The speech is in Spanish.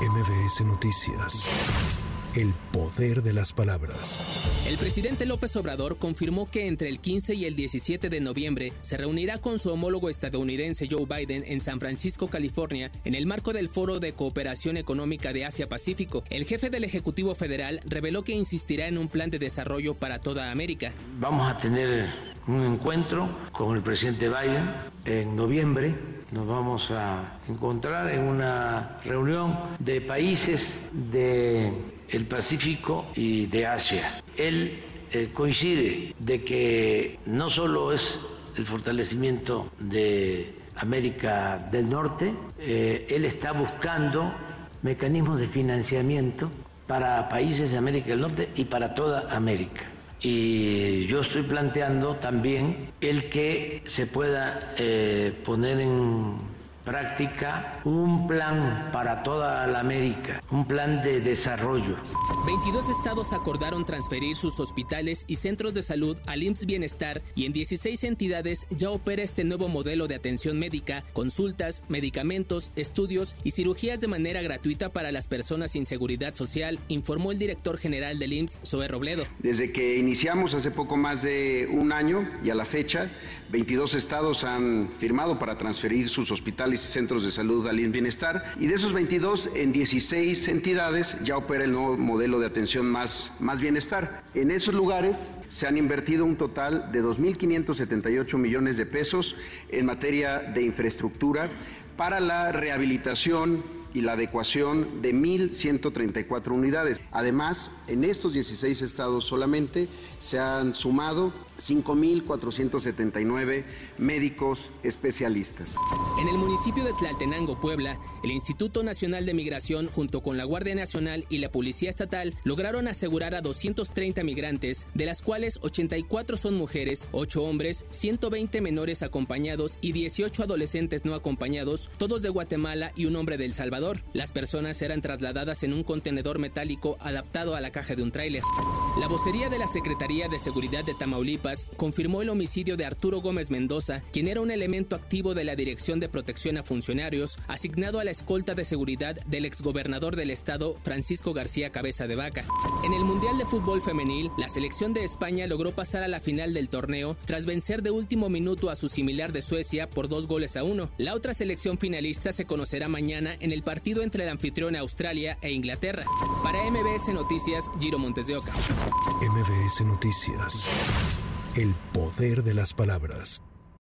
MBS Noticias. El poder de las palabras. El presidente López Obrador confirmó que entre el 15 y el 17 de noviembre se reunirá con su homólogo estadounidense Joe Biden en San Francisco, California, en el marco del Foro de Cooperación Económica de Asia-Pacífico. El jefe del Ejecutivo Federal reveló que insistirá en un plan de desarrollo para toda América. Vamos a tener un encuentro con el presidente Biden en noviembre nos vamos a encontrar en una reunión de países del el Pacífico y de Asia. Él eh, coincide de que no solo es el fortalecimiento de América del Norte, eh, él está buscando mecanismos de financiamiento para países de América del Norte y para toda América. Y yo estoy planteando también el que se pueda eh, poner en práctica un plan para toda la América, un plan de desarrollo. 22 estados acordaron transferir sus hospitales y centros de salud al IMSS Bienestar y en 16 entidades ya opera este nuevo modelo de atención médica, consultas, medicamentos, estudios y cirugías de manera gratuita para las personas sin seguridad social, informó el director general del IMSS, Zoe Robledo. Desde que iniciamos hace poco más de un año y a la fecha, 22 estados han firmado para transferir sus hospitales centros de salud al Bienestar y de esos 22 en 16 entidades ya opera el nuevo modelo de atención más, más bienestar. En esos lugares se han invertido un total de 2.578 millones de pesos en materia de infraestructura para la rehabilitación y la adecuación de 1.134 unidades. Además, en estos 16 estados solamente se han sumado 5.479 médicos especialistas. En el municipio de Tlaltenango, Puebla, el Instituto Nacional de Migración, junto con la Guardia Nacional y la Policía Estatal, lograron asegurar a 230 migrantes, de las cuales 84 son mujeres, 8 hombres, 120 menores acompañados y 18 adolescentes no acompañados, todos de Guatemala y un hombre de El Las personas eran trasladadas en un contenedor metálico adaptado a la caja de un tráiler. La vocería de la Secretaría de Seguridad de Tamaulipas confirmó el homicidio de Arturo Gómez Mendoza, quien era un elemento activo de la Dirección de Protección a Funcionarios, asignado a la escolta de seguridad del exgobernador del estado, Francisco García Cabeza de Vaca. En el Mundial de Fútbol Femenil, la selección de España logró pasar a la final del torneo tras vencer de último minuto a su similar de Suecia por dos goles a uno. La otra selección finalista se conocerá mañana en el partido entre el anfitrión Australia e Inglaterra. Para MBS Noticias, Giro Montes de Oca. MBS Noticias. El poder de las palabras.